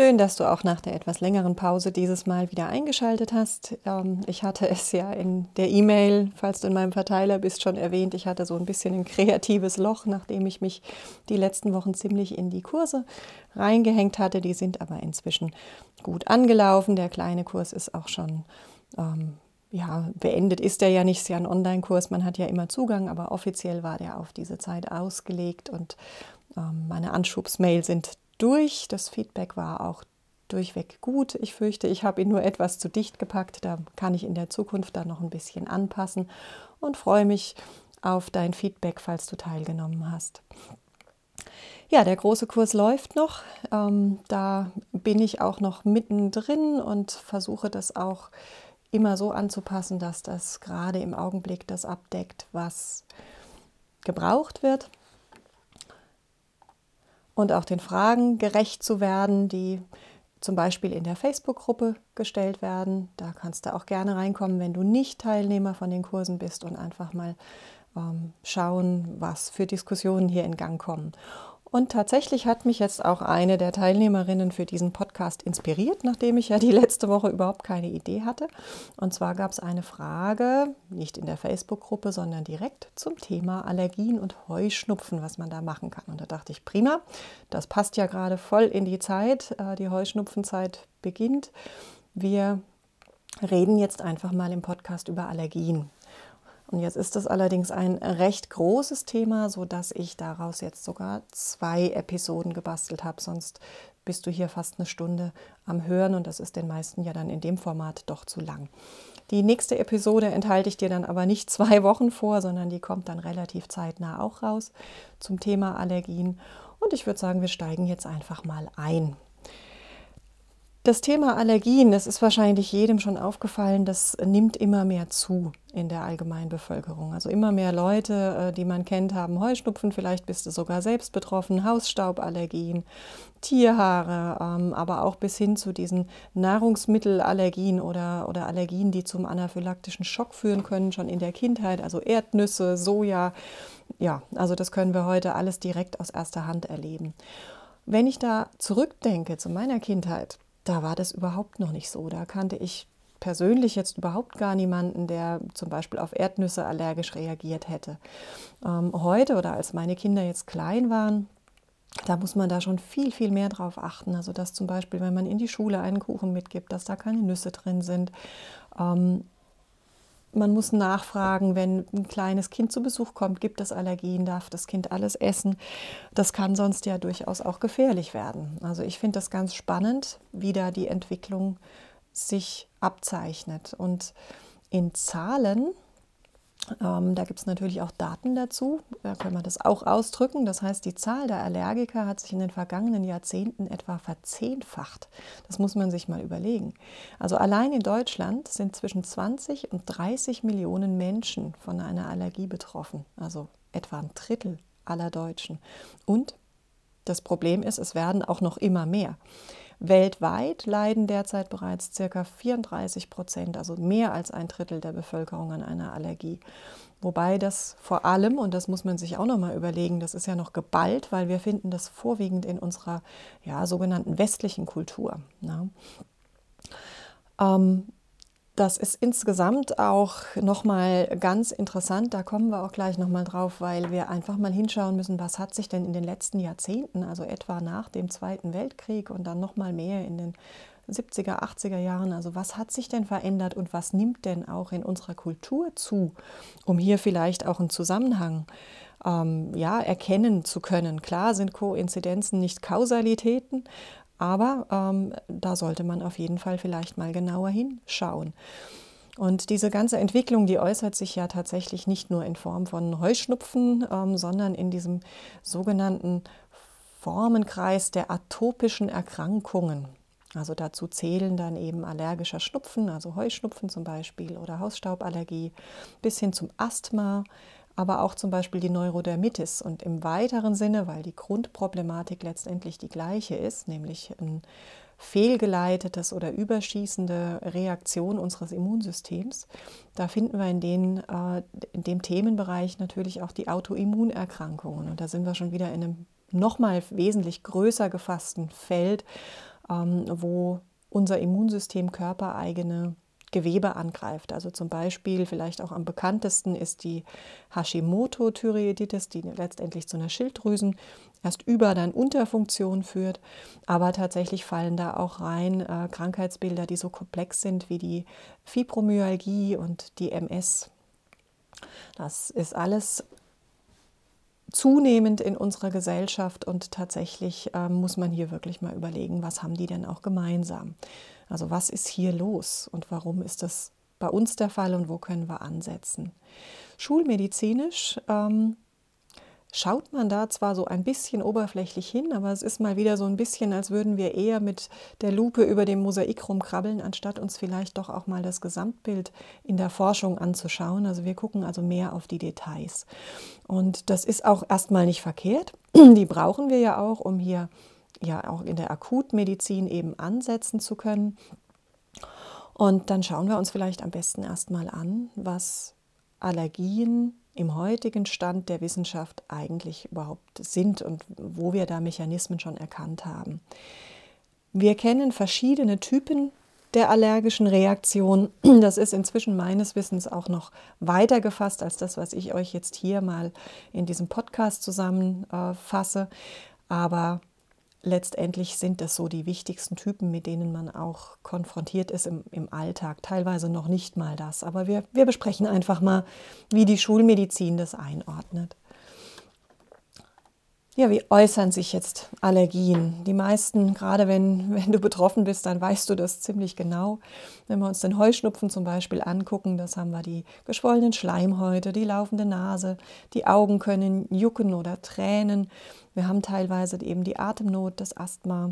Schön, dass du auch nach der etwas längeren Pause dieses Mal wieder eingeschaltet hast. Ähm, ich hatte es ja in der E-Mail, falls du in meinem Verteiler bist, schon erwähnt. Ich hatte so ein bisschen ein kreatives Loch, nachdem ich mich die letzten Wochen ziemlich in die Kurse reingehängt hatte. Die sind aber inzwischen gut angelaufen. Der kleine Kurs ist auch schon ähm, ja, beendet ist der ja nicht, ist ja ein Online-Kurs, man hat ja immer Zugang, aber offiziell war der auf diese Zeit ausgelegt und ähm, meine Anschubsmail sind durch. Das Feedback war auch durchweg gut. Ich fürchte, ich habe ihn nur etwas zu dicht gepackt. Da kann ich in der Zukunft dann noch ein bisschen anpassen und freue mich auf dein Feedback, falls du teilgenommen hast. Ja, der große Kurs läuft noch. Ähm, da bin ich auch noch mittendrin und versuche das auch immer so anzupassen, dass das gerade im Augenblick das abdeckt, was gebraucht wird und auch den Fragen gerecht zu werden, die zum Beispiel in der Facebook-Gruppe gestellt werden. Da kannst du auch gerne reinkommen, wenn du nicht Teilnehmer von den Kursen bist und einfach mal ähm, schauen, was für Diskussionen hier in Gang kommen. Und tatsächlich hat mich jetzt auch eine der Teilnehmerinnen für diesen Podcast inspiriert, nachdem ich ja die letzte Woche überhaupt keine Idee hatte. Und zwar gab es eine Frage, nicht in der Facebook-Gruppe, sondern direkt zum Thema Allergien und Heuschnupfen, was man da machen kann. Und da dachte ich, prima, das passt ja gerade voll in die Zeit. Äh, die Heuschnupfenzeit beginnt. Wir reden jetzt einfach mal im Podcast über Allergien. Und jetzt ist das allerdings ein recht großes Thema, sodass ich daraus jetzt sogar zwei Episoden gebastelt habe. Sonst bist du hier fast eine Stunde am Hören und das ist den meisten ja dann in dem Format doch zu lang. Die nächste Episode enthalte ich dir dann aber nicht zwei Wochen vor, sondern die kommt dann relativ zeitnah auch raus zum Thema Allergien. Und ich würde sagen, wir steigen jetzt einfach mal ein. Das Thema Allergien, das ist wahrscheinlich jedem schon aufgefallen, das nimmt immer mehr zu in der allgemeinen Bevölkerung. Also immer mehr Leute, äh, die man kennt, haben Heuschnupfen, vielleicht bist du sogar selbst betroffen, Hausstauballergien, Tierhaare, ähm, aber auch bis hin zu diesen Nahrungsmittelallergien oder, oder Allergien, die zum anaphylaktischen Schock führen können, schon in der Kindheit, also Erdnüsse, Soja. Ja, also das können wir heute alles direkt aus erster Hand erleben. Wenn ich da zurückdenke zu meiner Kindheit, da war das überhaupt noch nicht so. Da kannte ich persönlich jetzt überhaupt gar niemanden, der zum Beispiel auf Erdnüsse allergisch reagiert hätte. Ähm, heute oder als meine Kinder jetzt klein waren, da muss man da schon viel, viel mehr drauf achten. Also dass zum Beispiel, wenn man in die Schule einen Kuchen mitgibt, dass da keine Nüsse drin sind. Ähm, man muss nachfragen, wenn ein kleines Kind zu Besuch kommt, gibt es Allergien, darf das Kind alles essen. Das kann sonst ja durchaus auch gefährlich werden. Also ich finde das ganz spannend, wie da die Entwicklung sich abzeichnet. Und in Zahlen ähm, da gibt es natürlich auch Daten dazu, da können wir das auch ausdrücken. Das heißt, die Zahl der Allergiker hat sich in den vergangenen Jahrzehnten etwa verzehnfacht. Das muss man sich mal überlegen. Also allein in Deutschland sind zwischen 20 und 30 Millionen Menschen von einer Allergie betroffen, also etwa ein Drittel aller Deutschen. Und das Problem ist, es werden auch noch immer mehr. Weltweit leiden derzeit bereits ca. 34 Prozent, also mehr als ein Drittel der Bevölkerung an einer Allergie. Wobei das vor allem, und das muss man sich auch nochmal überlegen, das ist ja noch geballt, weil wir finden das vorwiegend in unserer ja, sogenannten westlichen Kultur. Ne? Ähm, das ist insgesamt auch nochmal ganz interessant. Da kommen wir auch gleich nochmal drauf, weil wir einfach mal hinschauen müssen, was hat sich denn in den letzten Jahrzehnten, also etwa nach dem Zweiten Weltkrieg und dann nochmal mehr in den 70er, 80er Jahren, also was hat sich denn verändert und was nimmt denn auch in unserer Kultur zu, um hier vielleicht auch einen Zusammenhang ähm, ja, erkennen zu können. Klar sind Koinzidenzen nicht Kausalitäten, aber ähm, da sollte man auf jeden Fall vielleicht mal genauer hinschauen. Und diese ganze Entwicklung, die äußert sich ja tatsächlich nicht nur in Form von Heuschnupfen, ähm, sondern in diesem sogenannten Formenkreis der atopischen Erkrankungen. Also dazu zählen dann eben allergischer Schnupfen, also Heuschnupfen zum Beispiel oder Hausstauballergie, bis hin zum Asthma, aber auch zum Beispiel die Neurodermitis. Und im weiteren Sinne, weil die Grundproblematik letztendlich die gleiche ist, nämlich ein fehlgeleitetes oder überschießende Reaktion unseres Immunsystems. Da finden wir in, den, äh, in dem Themenbereich natürlich auch die Autoimmunerkrankungen. Und da sind wir schon wieder in einem nochmal wesentlich größer gefassten Feld, ähm, wo unser Immunsystem körpereigene Gewebe angreift. Also zum Beispiel, vielleicht auch am bekanntesten ist die Hashimoto-Thyreoiditis, die letztendlich zu einer Schilddrüsen erst über dann Unterfunktion führt. Aber tatsächlich fallen da auch rein äh, Krankheitsbilder, die so komplex sind wie die Fibromyalgie und die MS. Das ist alles zunehmend in unserer Gesellschaft und tatsächlich äh, muss man hier wirklich mal überlegen, was haben die denn auch gemeinsam. Also was ist hier los und warum ist das bei uns der Fall und wo können wir ansetzen. Schulmedizinisch ähm, schaut man da zwar so ein bisschen oberflächlich hin, aber es ist mal wieder so ein bisschen, als würden wir eher mit der Lupe über dem Mosaik rumkrabbeln, anstatt uns vielleicht doch auch mal das Gesamtbild in der Forschung anzuschauen. Also wir gucken also mehr auf die Details. Und das ist auch erstmal nicht verkehrt. Die brauchen wir ja auch, um hier ja auch in der Akutmedizin eben ansetzen zu können. Und dann schauen wir uns vielleicht am besten erstmal an, was Allergien im heutigen Stand der Wissenschaft eigentlich überhaupt sind und wo wir da Mechanismen schon erkannt haben. Wir kennen verschiedene Typen der allergischen Reaktion. Das ist inzwischen meines Wissens auch noch weiter gefasst als das, was ich euch jetzt hier mal in diesem Podcast zusammenfasse. Aber letztendlich sind das so die wichtigsten Typen, mit denen man auch konfrontiert ist im, im Alltag. Teilweise noch nicht mal das. Aber wir, wir besprechen einfach mal, wie die Schulmedizin das einordnet. Ja, wie äußern sich jetzt Allergien? Die meisten, gerade wenn, wenn du betroffen bist, dann weißt du das ziemlich genau. Wenn wir uns den Heuschnupfen zum Beispiel angucken, das haben wir die geschwollenen Schleimhäute, die laufende Nase, die Augen können jucken oder tränen. Wir haben teilweise eben die Atemnot, das Asthma.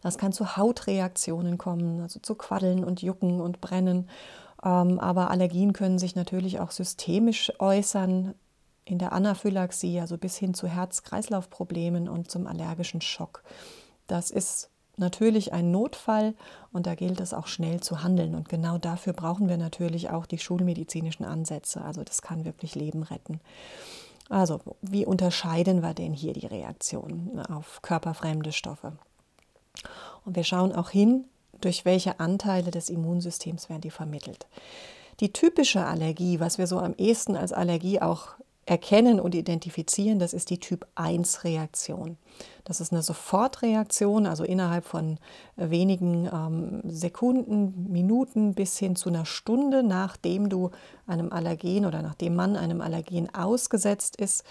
Das kann zu Hautreaktionen kommen, also zu Quaddeln und Jucken und Brennen. Ähm, aber Allergien können sich natürlich auch systemisch äußern, in der Anaphylaxie, also bis hin zu Herz-Kreislauf-Problemen und zum allergischen Schock. Das ist natürlich ein Notfall und da gilt es auch schnell zu handeln. Und genau dafür brauchen wir natürlich auch die schulmedizinischen Ansätze. Also das kann wirklich Leben retten. Also wie unterscheiden wir denn hier die Reaktion auf körperfremde Stoffe? Und wir schauen auch hin, durch welche Anteile des Immunsystems werden die vermittelt. Die typische Allergie, was wir so am ehesten als Allergie auch erkennen und identifizieren, das ist die Typ-1-Reaktion. Das ist eine Sofortreaktion, also innerhalb von äh, wenigen ähm, Sekunden, Minuten bis hin zu einer Stunde, nachdem du einem Allergen oder nachdem man einem Allergen ausgesetzt ist,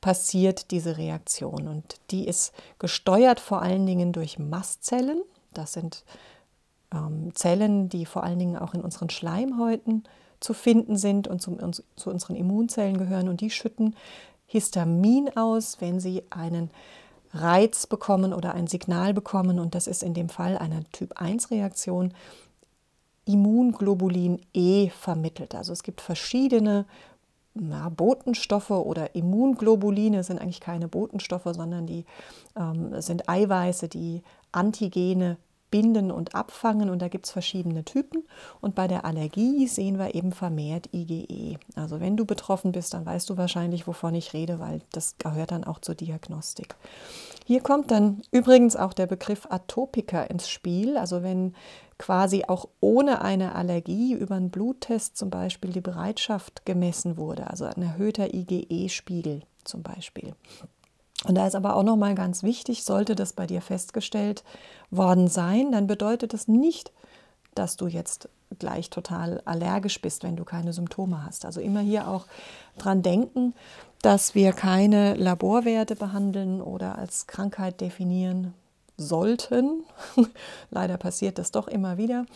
passiert diese Reaktion. Und die ist gesteuert vor allen Dingen durch Mastzellen. Das sind ähm, Zellen, die vor allen Dingen auch in unseren Schleimhäuten äh, zu finden sind und zu, zu unseren Immunzellen gehören. Und die schütten Histamin aus, wenn sie einen Reiz bekommen oder ein Signal bekommen. Und das ist in dem Fall eine Typ-1-Reaktion. Immunglobulin E vermittelt. Also es gibt verschiedene na, Botenstoffe oder Immunglobuline sind eigentlich keine Botenstoffe, sondern die ähm, sind Eiweiße, die Antigene binden und abfangen und da gibt es verschiedene Typen. Und bei der Allergie sehen wir eben vermehrt IgE. Also wenn du betroffen bist, dann weißt du wahrscheinlich, wovon ich rede, weil das gehört dann auch zur Diagnostik. Hier kommt dann übrigens auch der Begriff Atopiker ins Spiel. Also wenn quasi auch ohne eine Allergie über einen Bluttest zum Beispiel die Bereitschaft gemessen wurde, also ein erhöhter IgE-Spiegel zum Beispiel. Und da ist aber auch noch mal ganz wichtig, sollte das bei dir festgestellt worden sein, dann bedeutet das nicht, dass du jetzt gleich total allergisch bist, wenn du keine Symptome hast. Also immer hier auch dran denken, dass wir keine Laborwerte behandeln oder als Krankheit definieren sollten. Leider passiert das doch immer wieder,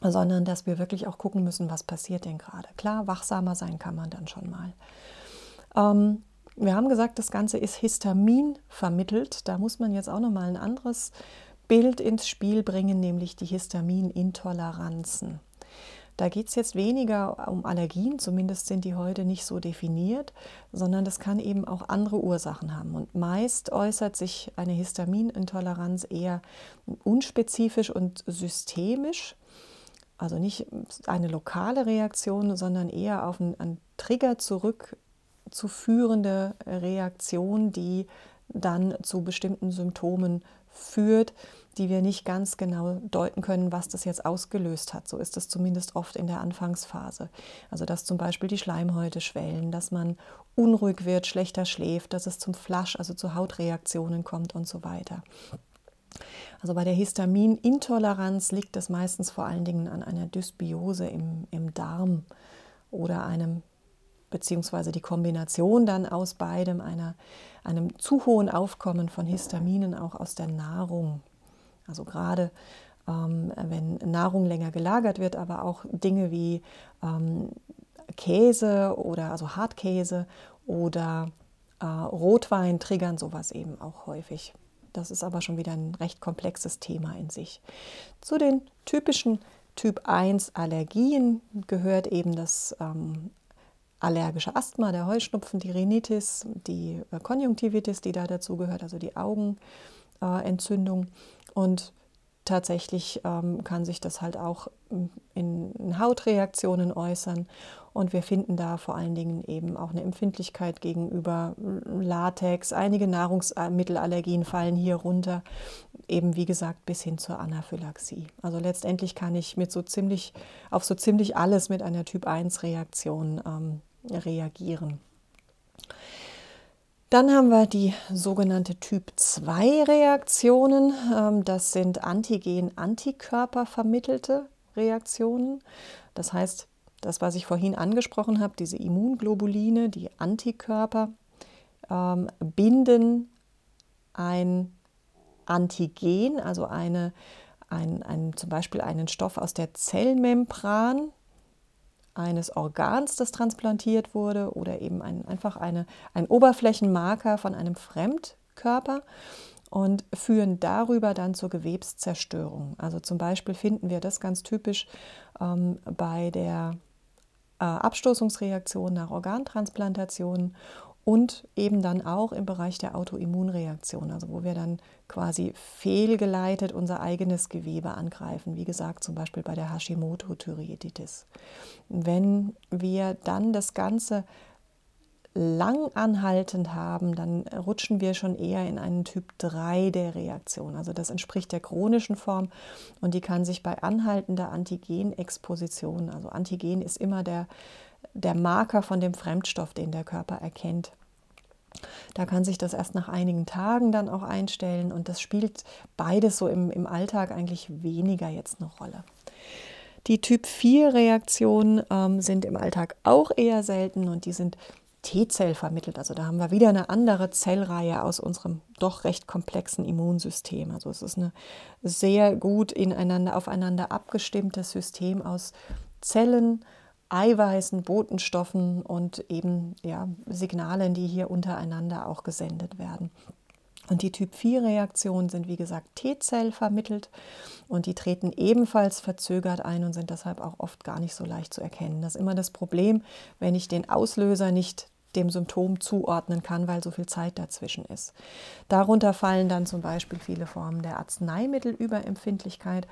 sondern dass wir wirklich auch gucken müssen, was passiert denn gerade. Klar, wachsamer sein kann man dann schon mal. Ähm, Wir haben gesagt, das Ganze ist Histamin vermittelt. Da muss man jetzt auch nochmal ein anderes Bild ins Spiel bringen, nämlich die Histaminintoleranzen. Da geht es jetzt weniger um Allergien, zumindest sind die heute nicht so definiert, sondern das kann eben auch andere Ursachen haben. Und meist äußert sich eine Histaminintoleranz eher unspezifisch und systemisch. Also nicht eine lokale Reaktion, sondern eher auf einen, einen Trigger zurückzuführende Reaktion, die dann zu bestimmten Symptomen führt, die wir nicht ganz genau deuten können, was das jetzt ausgelöst hat. So ist es zumindest oft in der Anfangsphase. Also dass zum Beispiel die Schleimhäute schwellen, dass man unruhig wird, schlechter schläft, dass es zum Flasch, also zu Hautreaktionen kommt und so weiter. Also bei der Histaminintoleranz liegt es meistens vor allen Dingen an einer Dysbiose im, im Darm oder einem beziehungsweise die Kombination dann aus beidem, einer, einem zu hohen Aufkommen von Histaminen auch aus der Nahrung. Also gerade ähm, wenn Nahrung länger gelagert wird, aber auch Dinge wie ähm, Käse oder also Hartkäse oder äh, Rotwein triggern sowas eben auch häufig. Das ist aber schon wieder ein recht komplexes Thema in sich. Zu den typischen Typ 1 Allergien gehört eben das ähm, allergische Asthma, der Heuschnupfen, die Rhinitis, die äh, Konjunktivitis, die da dazu gehört, also die Augenentzündung. Und tatsächlich ähm, kann sich das halt auch in Hautreaktionen äußern. Und wir finden da vor allen Dingen eben auch eine Empfindlichkeit gegenüber Latex. Einige Nahrungsmittelallergien fallen hier runter, eben wie gesagt bis hin zur Anaphylaxie. Also letztendlich kann ich mit so ziemlich auf so ziemlich alles mit einer Typ 1 Reaktion ähm, reagieren. Dann haben wir die sogenannte Typ 2 Reaktionen. Ähm, das sind Antigen-Antikörper vermittelte Reaktionen. Das heißt, das, was ich vorhin angesprochen habe, diese Immunglobuline, die Antikörper, ähm, binden ein Antigen, also eine, ein, ein, zum Beispiel einen Stoff aus der Zellmembran, eines Organs, das transplantiert wurde, oder eben ein, einfach eine, ein Oberflächenmarker von einem Fremdkörper und führen darüber dann zur Gewebszerstörung. Also zum Beispiel finden wir das ganz typisch ähm, bei der äh, Abstoßungsreaktion nach Organtransplantationen und eben dann auch im Bereich der Autoimmunreaktion, also wo wir dann quasi fehlgeleitet unser eigenes Gewebe angreifen, wie gesagt zum Beispiel bei der Hashimoto-Thyreoiditis. Wenn wir dann das Ganze lang anhaltend haben, dann rutschen wir schon eher in einen Typ 3 der Reaktion. Also das entspricht der chronischen Form und die kann sich bei anhaltender Antigenexposition, also Antigen ist immer der, der Marker von dem Fremdstoff, den der Körper erkennt. Da kann sich das erst nach einigen Tagen dann auch einstellen und das spielt beides so im, im Alltag eigentlich weniger jetzt eine Rolle. Die Typ 4 Reaktionen ähm, sind im Alltag auch eher selten und die sind T-Zell vermittelt. Also da haben wir wieder eine andere Zellreihe aus unserem doch recht komplexen Immunsystem. Also es ist ein sehr gut ineinander, aufeinander abgestimmtes System aus Zellen, Eiweißen, Botenstoffen und eben ja, Signalen, die hier untereinander auch gesendet werden. Und die Typ-4-Reaktionen sind, wie gesagt, T-Zell vermittelt und die treten ebenfalls verzögert ein und sind deshalb auch oft gar nicht so leicht zu erkennen. Das ist immer das Problem, wenn ich den Auslöser nicht dem Symptom zuordnen kann, weil so viel Zeit dazwischen ist. Darunter fallen dann zum Beispiel viele Formen der Arzneimittelüberempfindlichkeit,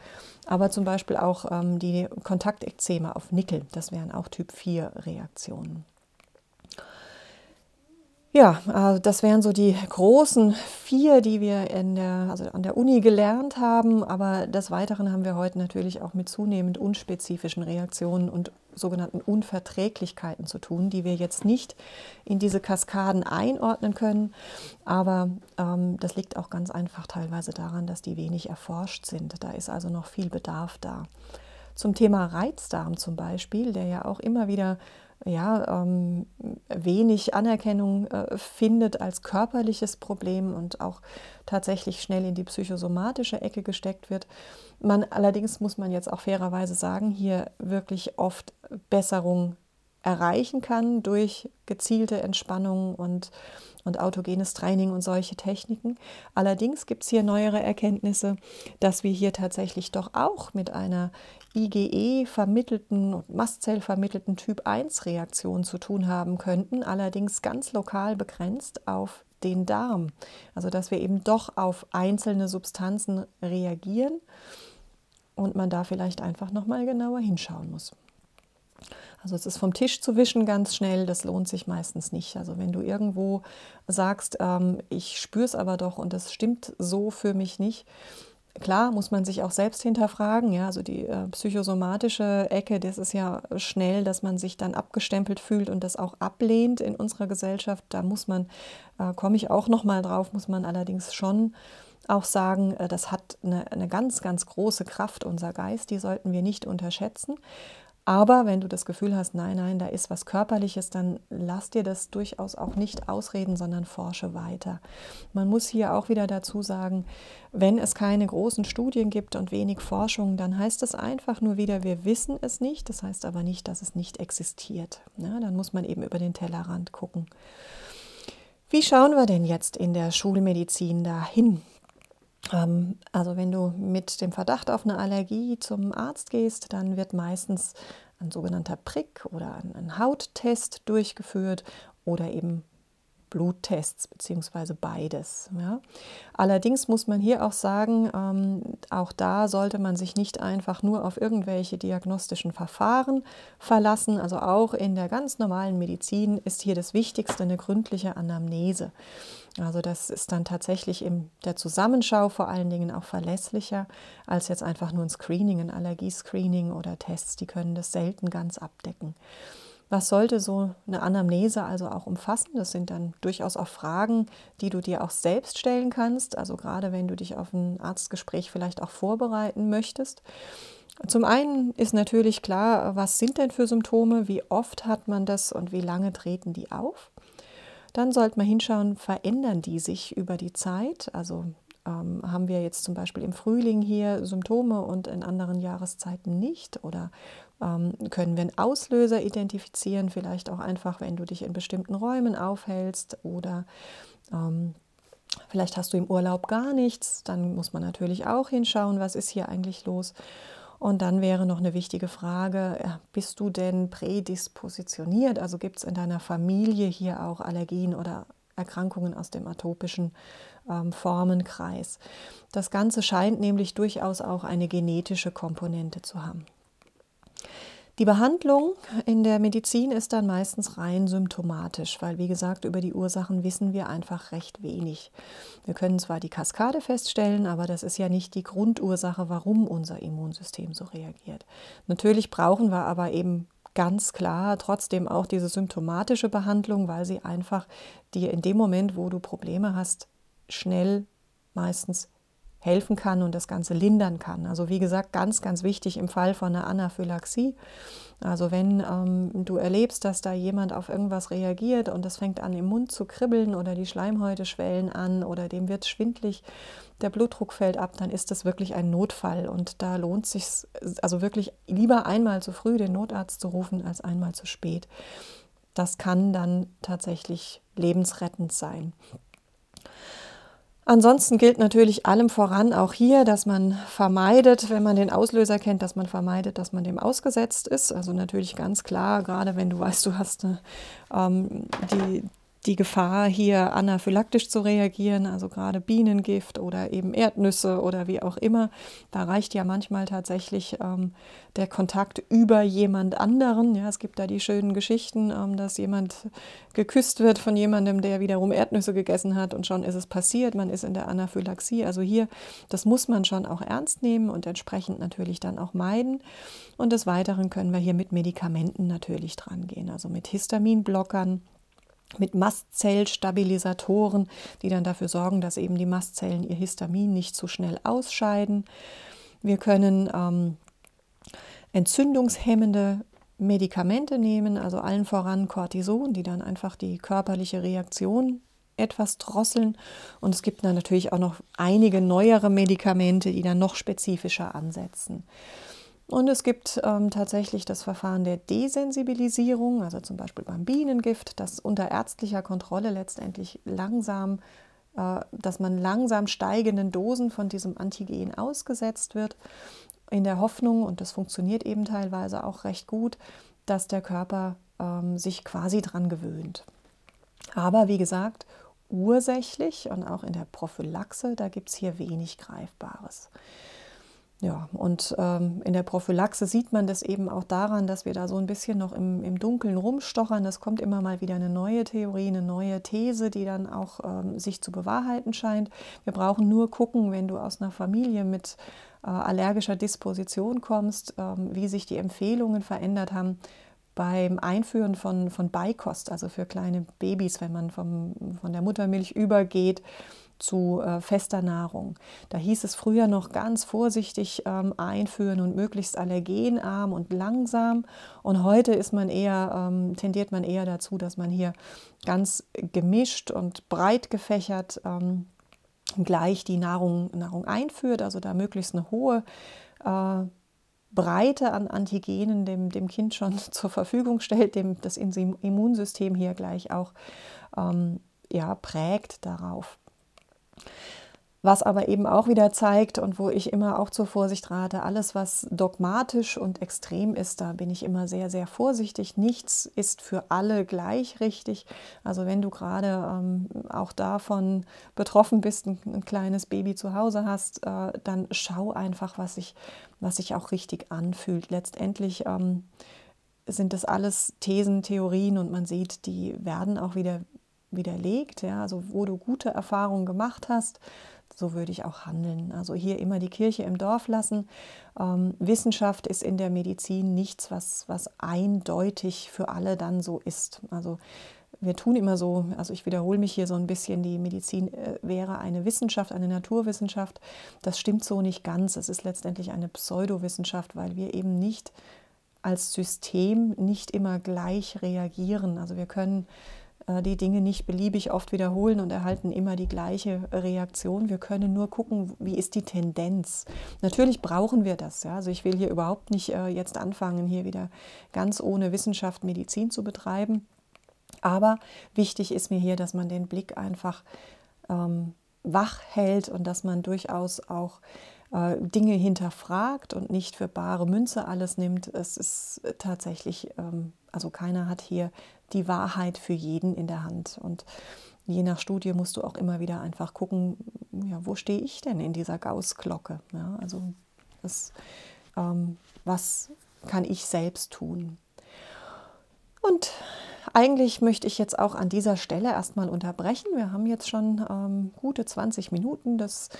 aber zum Beispiel auch ähm, die Kontaktekzeme auf Nickel. Das wären auch Typ 4 Reaktionen. Ja, also das wären so die großen vier, die wir in der, also an der Uni gelernt haben. Aber des Weiteren haben wir heute natürlich auch mit zunehmend unspezifischen Reaktionen und sogenannten Unverträglichkeiten zu tun, die wir jetzt nicht in diese Kaskaden einordnen können. Aber ähm, das liegt auch ganz einfach teilweise daran, dass die wenig erforscht sind. Da ist also noch viel Bedarf da. Zum Thema Reizdarm zum Beispiel, der ja auch immer wieder ja, ähm, wenig Anerkennung äh, findet als körperliches Problem und auch tatsächlich schnell in die psychosomatische Ecke gesteckt wird. Man allerdings muss man jetzt auch fairerweise sagen, hier wirklich oft Besserung erreichen kann durch gezielte Entspannung und, und autogenes Training und solche Techniken. Allerdings gibt es hier neuere Erkenntnisse, dass wir hier tatsächlich doch auch mit einer IgE vermittelten und Mastzell vermittelten Typ 1 Reaktion zu tun haben könnten, allerdings ganz lokal begrenzt auf den Darm. Also dass wir eben doch auf einzelne Substanzen reagieren und man da vielleicht einfach noch mal genauer hinschauen muss. Also es ist vom Tisch zu wischen ganz schnell, das lohnt sich meistens nicht. Also wenn du irgendwo sagst, ähm, ich spüre es aber doch und das stimmt so für mich nicht, Klar muss man sich auch selbst hinterfragen. Ja, also die äh, psychosomatische Ecke, das ist ja schnell, dass man sich dann abgestempelt fühlt und das auch ablehnt in unserer Gesellschaft. Da muss man, äh, komme ich auch noch mal drauf, muss man allerdings schon auch sagen, äh, das hat eine, eine ganz, ganz große Kraft, unser Geist. Die sollten wir nicht unterschätzen. Aber wenn du das Gefühl hast, nein, nein, da ist was Körperliches, dann lass dir das durchaus auch nicht ausreden, sondern forsche weiter. Man muss hier auch wieder dazu sagen, wenn es keine großen Studien gibt und wenig Forschung, dann heißt es einfach nur wieder, wir wissen es nicht. Das heißt aber nicht, dass es nicht existiert. Ja, dann muss man eben über den Tellerrand gucken. Wie schauen wir denn jetzt in der Schulmedizin dahin? Ähm, also wenn du mit dem Verdacht auf eine Allergie zum Arzt gehst, dann wird meistens ein sogenannter Prick oder ein Hauttest durchgeführt oder eben Bluttests beziehungsweise beides. Ja. Allerdings muss man hier auch sagen, ähm, auch da sollte man sich nicht einfach nur auf irgendwelche diagnostischen Verfahren verlassen. Also auch in der ganz normalen Medizin ist hier das Wichtigste eine gründliche Anamnese. Also das ist dann tatsächlich in der Zusammenschau vor allen Dingen auch verlässlicher als jetzt einfach nur ein Screening, ein Allergiescreening oder Tests. Die können das selten ganz abdecken. Was sollte so eine Anamnese also auch umfassen? Das sind dann durchaus auch Fragen, die du dir auch selbst stellen kannst. Also gerade wenn du dich auf ein Arztgespräch vielleicht auch vorbereiten möchtest. Zum einen ist natürlich klar, was sind denn für Symptome, wie oft hat man das und wie lange treten die auf. Dann sollte man hinschauen, verändern die sich über die Zeit? Also ähm, haben wir jetzt zum Beispiel im Frühling hier Symptome und in anderen Jahreszeiten nicht? Oder können wir einen Auslöser identifizieren, vielleicht auch einfach, wenn du dich in bestimmten Räumen aufhältst oder ähm, vielleicht hast du im Urlaub gar nichts, dann muss man natürlich auch hinschauen, was ist hier eigentlich los. Und dann wäre noch eine wichtige Frage, bist du denn prädispositioniert? Also gibt es in deiner Familie hier auch Allergien oder Erkrankungen aus dem atopischen ähm, Formenkreis? Das Ganze scheint nämlich durchaus auch eine genetische Komponente zu haben. Die Behandlung in der Medizin ist dann meistens rein symptomatisch, weil wie gesagt, über die Ursachen wissen wir einfach recht wenig. Wir können zwar die Kaskade feststellen, aber das ist ja nicht die Grundursache, warum unser Immunsystem so reagiert. Natürlich brauchen wir aber eben ganz klar trotzdem auch diese symptomatische Behandlung, weil sie einfach dir in dem Moment, wo du Probleme hast, schnell meistens helfen kann und das Ganze lindern kann. Also wie gesagt, ganz, ganz wichtig im Fall von einer Anaphylaxie. Also wenn ähm, du erlebst, dass da jemand auf irgendwas reagiert und das fängt an im Mund zu kribbeln oder die Schleimhäute schwellen an oder dem wird schwindlig, der Blutdruck fällt ab, dann ist das wirklich ein Notfall und da lohnt sich also wirklich lieber einmal zu früh den Notarzt zu rufen als einmal zu spät. Das kann dann tatsächlich lebensrettend sein. Ansonsten gilt natürlich allem voran auch hier, dass man vermeidet, wenn man den Auslöser kennt, dass man vermeidet, dass man dem ausgesetzt ist. Also natürlich ganz klar, gerade wenn du weißt, du hast eine, ähm, die, die Gefahr, hier anaphylaktisch zu reagieren, also gerade Bienengift oder eben Erdnüsse oder wie auch immer. Da reicht ja manchmal tatsächlich ähm, der Kontakt über jemand anderen. Ja, es gibt da die schönen Geschichten, ähm, dass jemand geküsst wird von jemandem, der wiederum Erdnüsse gegessen hat und schon ist es passiert. Man ist in der Anaphylaxie. Also hier, das muss man schon auch ernst nehmen und entsprechend natürlich dann auch meiden. Und des Weiteren können wir hier mit Medikamenten natürlich dran gehen, also mit Histaminblockern mit Mastzellstabilisatoren, die dann dafür sorgen, dass eben die Mastzellen ihr Histamin nicht zu schnell ausscheiden. Wir können ähm, entzündungshemmende Medikamente nehmen, also allen voran Cortison, die dann einfach die körperliche Reaktion etwas drosseln. Und es gibt dann natürlich auch noch einige neuere Medikamente, die dann noch spezifischer ansetzen. Und es gibt ähm, tatsächlich das Verfahren der Desensibilisierung, also zum Beispiel beim Bienengift, das unter ärztlicher Kontrolle letztendlich langsam, äh, dass man langsam steigenden Dosen von diesem Antigen ausgesetzt wird, in der Hoffnung, und das funktioniert eben teilweise auch recht gut, dass der Körper ähm, sich quasi dran gewöhnt. Aber wie gesagt, ursächlich und auch in der Prophylaxe, da gibt es hier wenig Greifbares. Ja, und ähm, in der Prophylaxe sieht man das eben auch daran, dass wir da so ein bisschen noch im, im Dunkeln rumstochern. Es kommt immer mal wieder eine neue Theorie, eine neue These, die dann auch ähm, sich zu bewahrheiten scheint. Wir brauchen nur gucken, wenn du aus einer Familie mit äh, allergischer Disposition kommst, ähm, wie sich die Empfehlungen verändert haben beim Einführen von, von Beikost, also für kleine Babys, wenn man vom, von der Muttermilch übergeht zu äh, fester Nahrung. Da hieß es früher noch ganz vorsichtig ähm, einführen und möglichst allergenarm und langsam. Und heute ist man eher, ähm, tendiert man eher dazu, dass man hier ganz gemischt und breit gefächert ähm, gleich die Nahrung, Nahrung einführt, also da möglichst eine hohe äh, Breite an Antigenen dem, dem Kind schon zur Verfügung stellt, dem das Immunsystem hier gleich auch ähm, ja, prägt darauf. Was aber eben auch wieder zeigt und wo ich immer auch zur Vorsicht rate, alles, was dogmatisch und extrem ist, da bin ich immer sehr, sehr vorsichtig. Nichts ist für alle gleich richtig. Also wenn du gerade ähm, auch davon betroffen bist, ein, ein, kleines Baby zu Hause hast, äh, dann schau einfach, was sich, was sich auch richtig anfühlt. Letztendlich ähm, sind das alles Thesen, Theorien und man sieht, die werden auch wieder widerlegt. Ja? Also wo du gute Erfahrungen gemacht hast, so würde ich auch handeln. Also hier immer die Kirche im Dorf lassen. Ähm, Wissenschaft ist in der Medizin nichts, was, was eindeutig für alle dann so ist. Also wir tun immer so, also ich wiederhole mich hier so ein bisschen, die Medizin äh, wäre eine Wissenschaft, eine Naturwissenschaft. Das stimmt so nicht ganz. Es ist letztendlich eine Pseudowissenschaft, weil wir eben nicht als System nicht immer gleich reagieren. Also wir können die Dinge nicht beliebig oft wiederholen und erhalten immer die gleiche Reaktion. Wir können nur gucken, wie ist die Tendenz. Natürlich brauchen wir das. Ja? Also ich will hier überhaupt nicht äh, jetzt anfangen, hier wieder ganz ohne Wissenschaft Medizin zu betreiben. Aber wichtig ist mir hier, dass man den Blick einfach ähm, wach hält und dass man durchaus auch äh, Dinge hinterfragt und nicht für bare Münze alles nimmt. Es ist tatsächlich, ähm, also keiner hat hier die Wahrheit für jeden in der Hand. Und je nach Studie musst du auch immer wieder einfach gucken, ja, wo stehe ich denn in dieser Gauss-Glocke? Ja, also das, ähm, was kann ich selbst tun? Und eigentlich möchte ich jetzt auch an dieser Stelle erstmal unterbrechen. Wir haben jetzt schon ähm, gute 20 Minuten. Das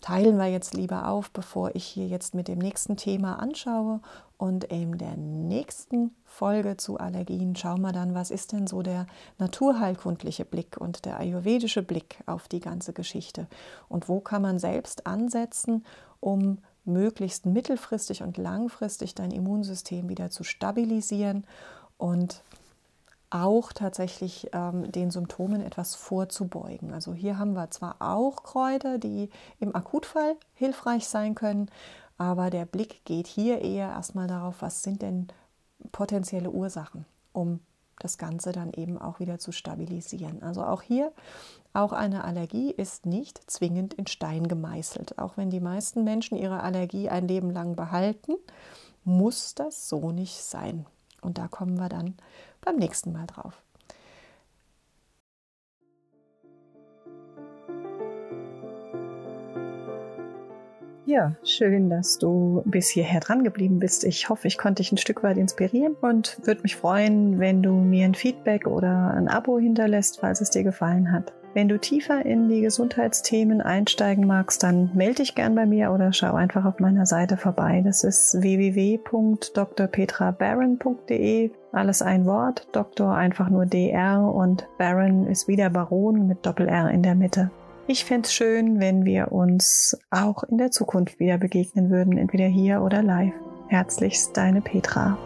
teilen wir jetzt lieber auf, bevor ich hier jetzt mit dem nächsten Thema anschaue. Und in der nächsten Folge zu Allergien schauen wir dann, was ist denn so der naturheilkundliche Blick und der ayurvedische Blick auf die ganze Geschichte. Und wo kann man selbst ansetzen, um möglichst mittelfristig und langfristig dein Immunsystem wieder zu stabilisieren und auch tatsächlich ähm, den Symptomen etwas vorzubeugen. Also hier haben wir zwar auch Kräuter, die im Akutfall hilfreich sein können, aber der Blick geht hier eher erstmal darauf, was sind denn potenzielle Ursachen, um das Ganze dann eben auch wieder zu stabilisieren. Also auch hier, auch eine Allergie ist nicht zwingend in Stein gemeißelt. Auch wenn die meisten Menschen ihre Allergie ein Leben lang behalten, muss das so nicht sein. Und da kommen wir dann beim nächsten Mal drauf. Ja, schön, dass du bis hierher dran geblieben bist. Ich hoffe, ich konnte dich ein Stück weit inspirieren und würde mich freuen, wenn du mir ein Feedback oder ein Abo hinterlässt, falls es dir gefallen hat. Wenn du tiefer in die Gesundheitsthemen einsteigen magst, dann melde dich gern bei mir oder schau einfach auf meiner Seite vorbei. Das ist www.drpetrabaron.de. Alles ein Wort, Doktor einfach nur DR und Baron ist wieder Baron mit Doppel R in der Mitte. Ich fände es schön, wenn wir uns auch in der Zukunft wieder begegnen würden, entweder hier oder live. Herzlichst deine Petra.